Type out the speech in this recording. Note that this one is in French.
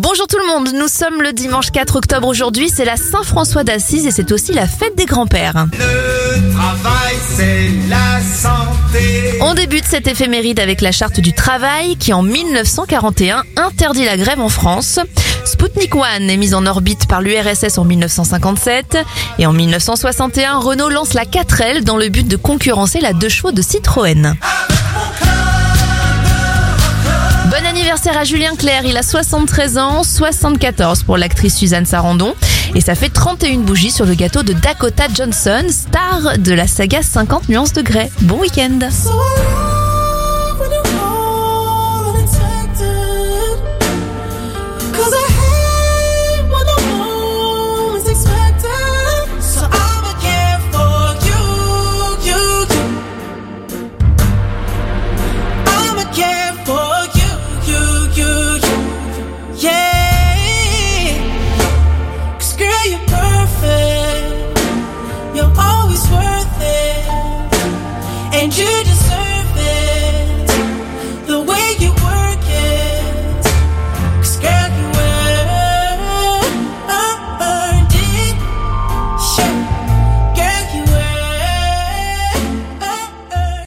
Bonjour tout le monde, nous sommes le dimanche 4 octobre aujourd'hui, c'est la Saint-François d'Assise et c'est aussi la fête des grands-pères. Le travail, c'est la santé. On débute cette éphéméride avec la charte du travail qui en 1941 interdit la grève en France. Sputnik 1 est mise en orbite par l'URSS en 1957 et en 1961 Renault lance la 4L dans le but de concurrencer la 2 chevaux de Citroën. Anniversaire à Julien Clerc, il a 73 ans, 74 pour l'actrice Suzanne Sarandon. Et ça fait 31 bougies sur le gâteau de Dakota Johnson, star de la saga 50 nuances de grès. Bon week-end was worth it. And you